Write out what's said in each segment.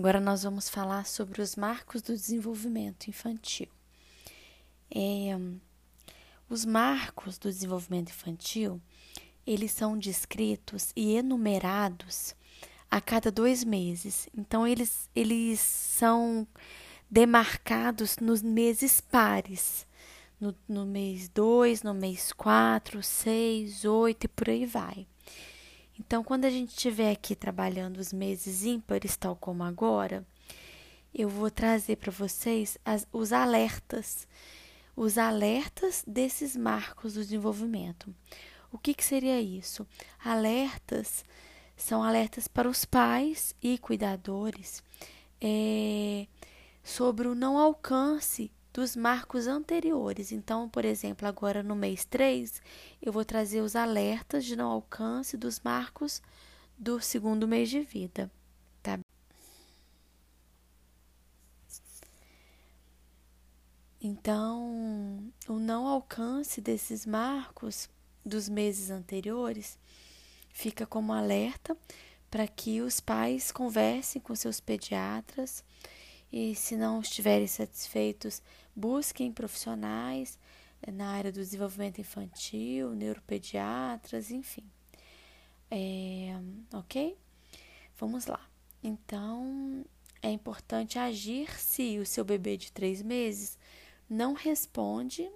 Agora nós vamos falar sobre os marcos do desenvolvimento infantil. É, os marcos do desenvolvimento infantil, eles são descritos e enumerados a cada dois meses. Então, eles, eles são demarcados nos meses pares. No, no mês 2, no mês 4, 6, 8 e por aí vai. Então, quando a gente estiver aqui trabalhando os meses ímpares, tal como agora, eu vou trazer para vocês as, os alertas, os alertas desses marcos do desenvolvimento. O que, que seria isso? Alertas são alertas para os pais e cuidadores é, sobre o não alcance dos marcos anteriores. Então, por exemplo, agora no mês 3, eu vou trazer os alertas de não alcance dos marcos do segundo mês de vida. Tá? Então, o não alcance desses marcos dos meses anteriores fica como alerta para que os pais conversem com seus pediatras e, se não estiverem satisfeitos, busquem profissionais eh, na área do desenvolvimento infantil, neuropediatras, enfim. É, ok? Vamos lá. Então, é importante agir se o seu bebê de três meses não responde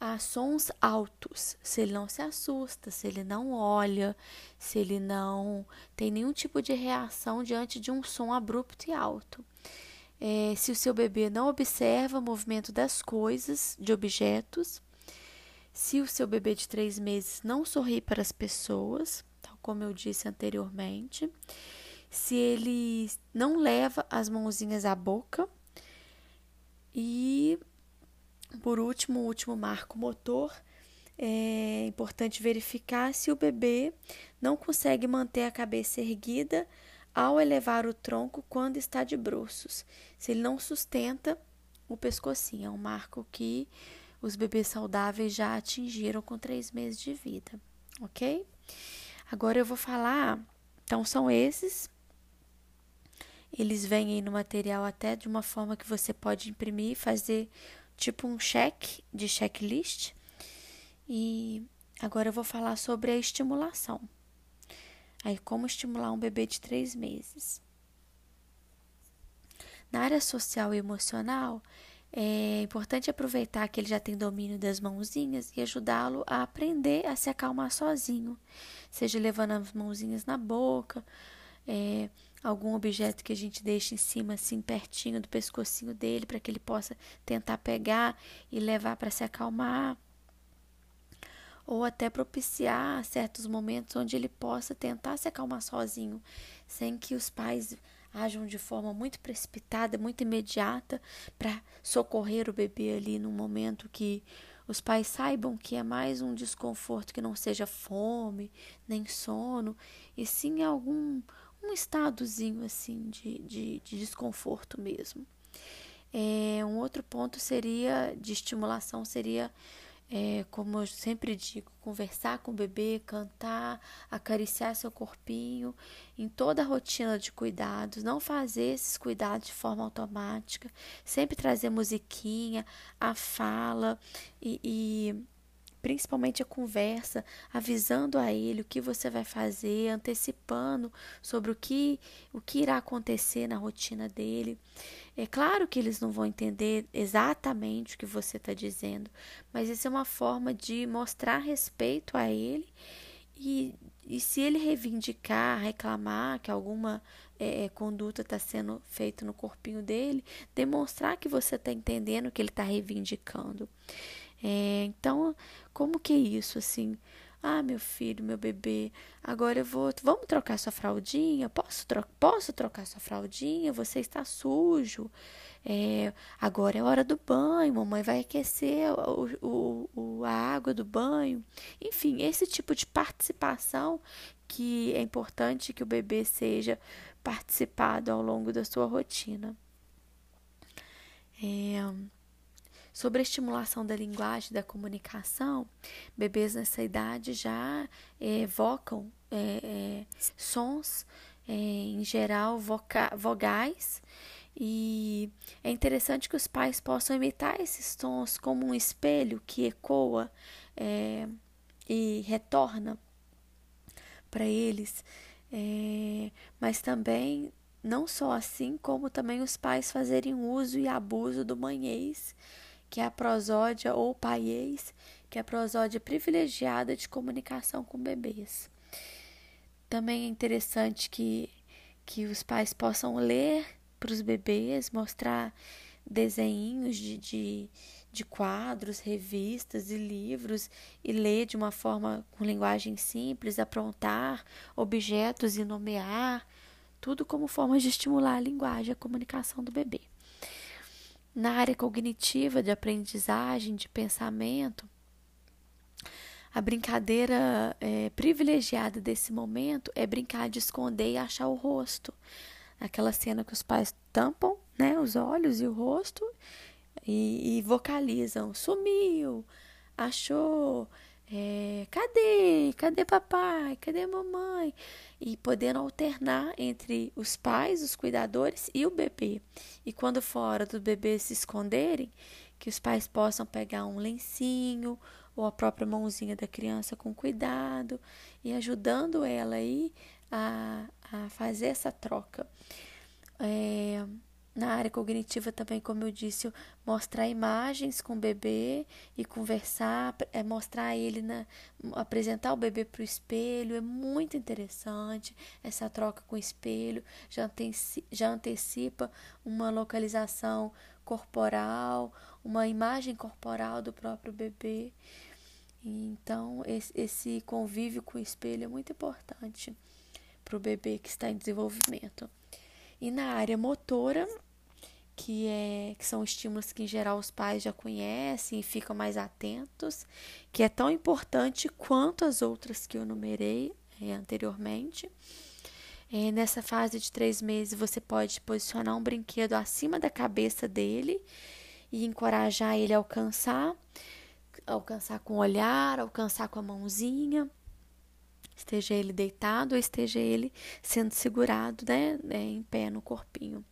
a sons altos, se ele não se assusta, se ele não olha, se ele não tem nenhum tipo de reação diante de um som abrupto e alto. É, se o seu bebê não observa o movimento das coisas, de objetos, se o seu bebê de três meses não sorri para as pessoas, tal como eu disse anteriormente, se ele não leva as mãozinhas à boca e por último, o último marco motor, é importante verificar se o bebê não consegue manter a cabeça erguida ao elevar o tronco quando está de bruços. Se ele não sustenta o pescocinho, é um marco que os bebês saudáveis já atingiram com três meses de vida, ok? Agora eu vou falar, então são esses. Eles vêm aí no material até de uma forma que você pode imprimir fazer tipo um check de checklist. E agora eu vou falar sobre a estimulação. Aí, como estimular um bebê de três meses. Na área social e emocional, é importante aproveitar que ele já tem domínio das mãozinhas e ajudá-lo a aprender a se acalmar sozinho, seja levando as mãozinhas na boca, é, algum objeto que a gente deixa em cima, assim, pertinho do pescocinho dele, para que ele possa tentar pegar e levar para se acalmar. Ou até propiciar certos momentos onde ele possa tentar se acalmar sozinho, sem que os pais ajam de forma muito precipitada, muito imediata, para socorrer o bebê ali num momento que os pais saibam que é mais um desconforto que não seja fome, nem sono, e sim algum um estadozinho assim de, de, de desconforto mesmo. É, um outro ponto seria de estimulação seria é, como eu sempre digo, conversar com o bebê, cantar, acariciar seu corpinho, em toda a rotina de cuidados, não fazer esses cuidados de forma automática, sempre trazer musiquinha, a fala e, e principalmente a conversa, avisando a ele o que você vai fazer, antecipando sobre o que, o que irá acontecer na rotina dele. É claro que eles não vão entender exatamente o que você está dizendo, mas isso é uma forma de mostrar respeito a ele e, e se ele reivindicar, reclamar que alguma é, é conduta está sendo feita no corpinho dele, demonstrar que você está entendendo o que ele está reivindicando. É, então, como que é isso assim? Ah, meu filho, meu bebê, agora eu vou. Vamos trocar sua fraldinha? Posso, tro posso trocar sua fraldinha? Você está sujo. É, agora é hora do banho, mamãe vai aquecer o, o, o, a água do banho. Enfim, esse tipo de participação que é importante que o bebê seja participado ao longo da sua rotina. É, Sobre a estimulação da linguagem, da comunicação, bebês nessa idade já é, evocam é, é, sons em geral, voca vogais. E é interessante que os pais possam imitar esses tons como um espelho que ecoa e retorna para eles. Mas também, não só assim, como também os pais fazerem uso e abuso do manhês, que é a prosódia ou paiês, que é a prosódia privilegiada de comunicação com bebês. Também é interessante que, que os pais possam ler para os bebês, mostrar desenhos de, de, de quadros, revistas e livros e ler de uma forma com linguagem simples, aprontar objetos e nomear, tudo como forma de estimular a linguagem, a comunicação do bebê. Na área cognitiva de aprendizagem, de pensamento, a brincadeira é, privilegiada desse momento é brincar de esconder e achar o rosto. Aquela cena que os pais tampam né, os olhos e o rosto e, e vocalizam: sumiu, achou, é, cadê? Cadê papai? Cadê mamãe? E podendo alternar entre os pais, os cuidadores e o bebê. E quando fora do bebê se esconderem, que os pais possam pegar um lencinho ou a própria mãozinha da criança com cuidado e ajudando ela aí a, a fazer essa troca. É, na área cognitiva também, como eu disse, mostrar imagens com o bebê e conversar, é mostrar ele na apresentar o bebê para o espelho, é muito interessante essa troca com o espelho, já, anteci, já antecipa uma localização corporal, uma imagem corporal do próprio bebê. Então, esse, convívio com o espelho é muito importante para o bebê que está em desenvolvimento. E na área motora, que, é, que são estímulos que em geral os pais já conhecem e ficam mais atentos, que é tão importante quanto as outras que eu numerei é, anteriormente. É, nessa fase de três meses, você pode posicionar um brinquedo acima da cabeça dele e encorajar ele a alcançar, alcançar com o olhar, alcançar com a mãozinha, esteja ele deitado ou esteja ele sendo segurado né, é, em pé no corpinho.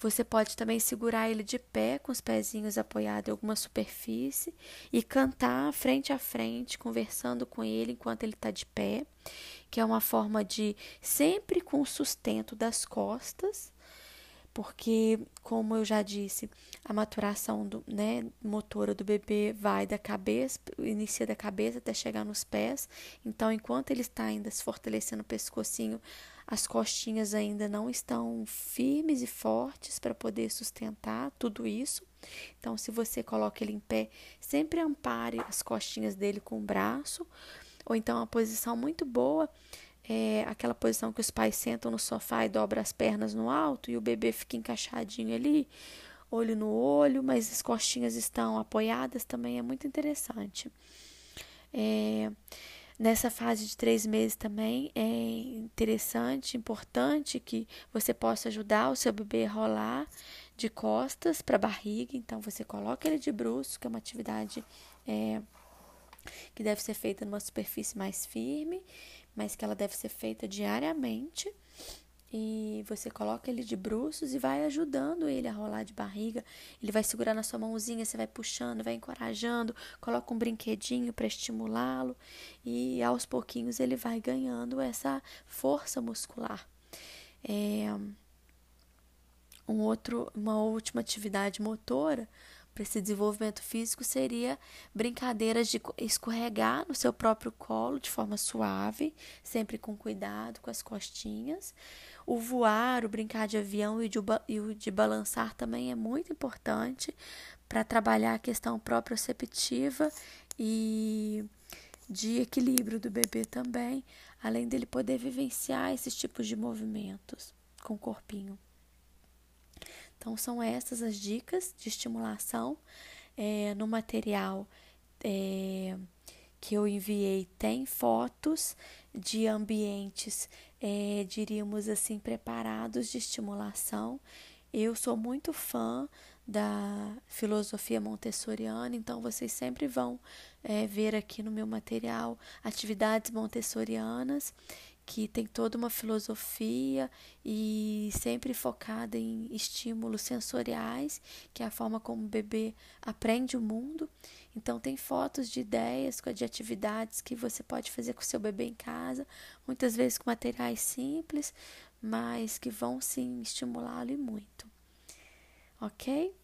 Você pode também segurar ele de pé, com os pezinhos apoiados em alguma superfície, e cantar frente a frente, conversando com ele enquanto ele está de pé, que é uma forma de sempre com o sustento das costas, porque, como eu já disse, a maturação do, né, motora do bebê vai da cabeça, inicia da cabeça até chegar nos pés. Então, enquanto ele está ainda se fortalecendo o pescocinho, as costinhas ainda não estão firmes e fortes para poder sustentar tudo isso. Então, se você coloca ele em pé, sempre ampare as costinhas dele com o braço, ou então uma posição muito boa é aquela posição que os pais sentam no sofá e dobram as pernas no alto e o bebê fica encaixadinho ali, olho no olho, mas as costinhas estão apoiadas, também é muito interessante. É, Nessa fase de três meses também é interessante, importante que você possa ajudar o seu bebê a rolar de costas para a barriga. Então, você coloca ele de bruços, que é uma atividade é, que deve ser feita numa superfície mais firme, mas que ela deve ser feita diariamente e você coloca ele de bruços e vai ajudando ele a rolar de barriga. Ele vai segurar na sua mãozinha, você vai puxando, vai encorajando, coloca um brinquedinho para estimulá-lo e aos pouquinhos ele vai ganhando essa força muscular. É, um outro, uma última atividade motora para esse desenvolvimento físico seria brincadeiras de escorregar no seu próprio colo de forma suave, sempre com cuidado com as costinhas. O voar, o brincar de avião e, de, e o de balançar também é muito importante para trabalhar a questão proprioceptiva e de equilíbrio do bebê também, além dele poder vivenciar esses tipos de movimentos com o corpinho. Então, são essas as dicas de estimulação. É, no material é, que eu enviei, tem fotos de ambientes é, diríamos assim, preparados de estimulação. Eu sou muito fã da filosofia montessoriana, então vocês sempre vão é, ver aqui no meu material atividades montessorianas que tem toda uma filosofia e sempre focada em estímulos sensoriais, que é a forma como o bebê aprende o mundo. Então tem fotos de ideias, de atividades que você pode fazer com o seu bebê em casa, muitas vezes com materiais simples, mas que vão sim estimulá-lo muito. OK?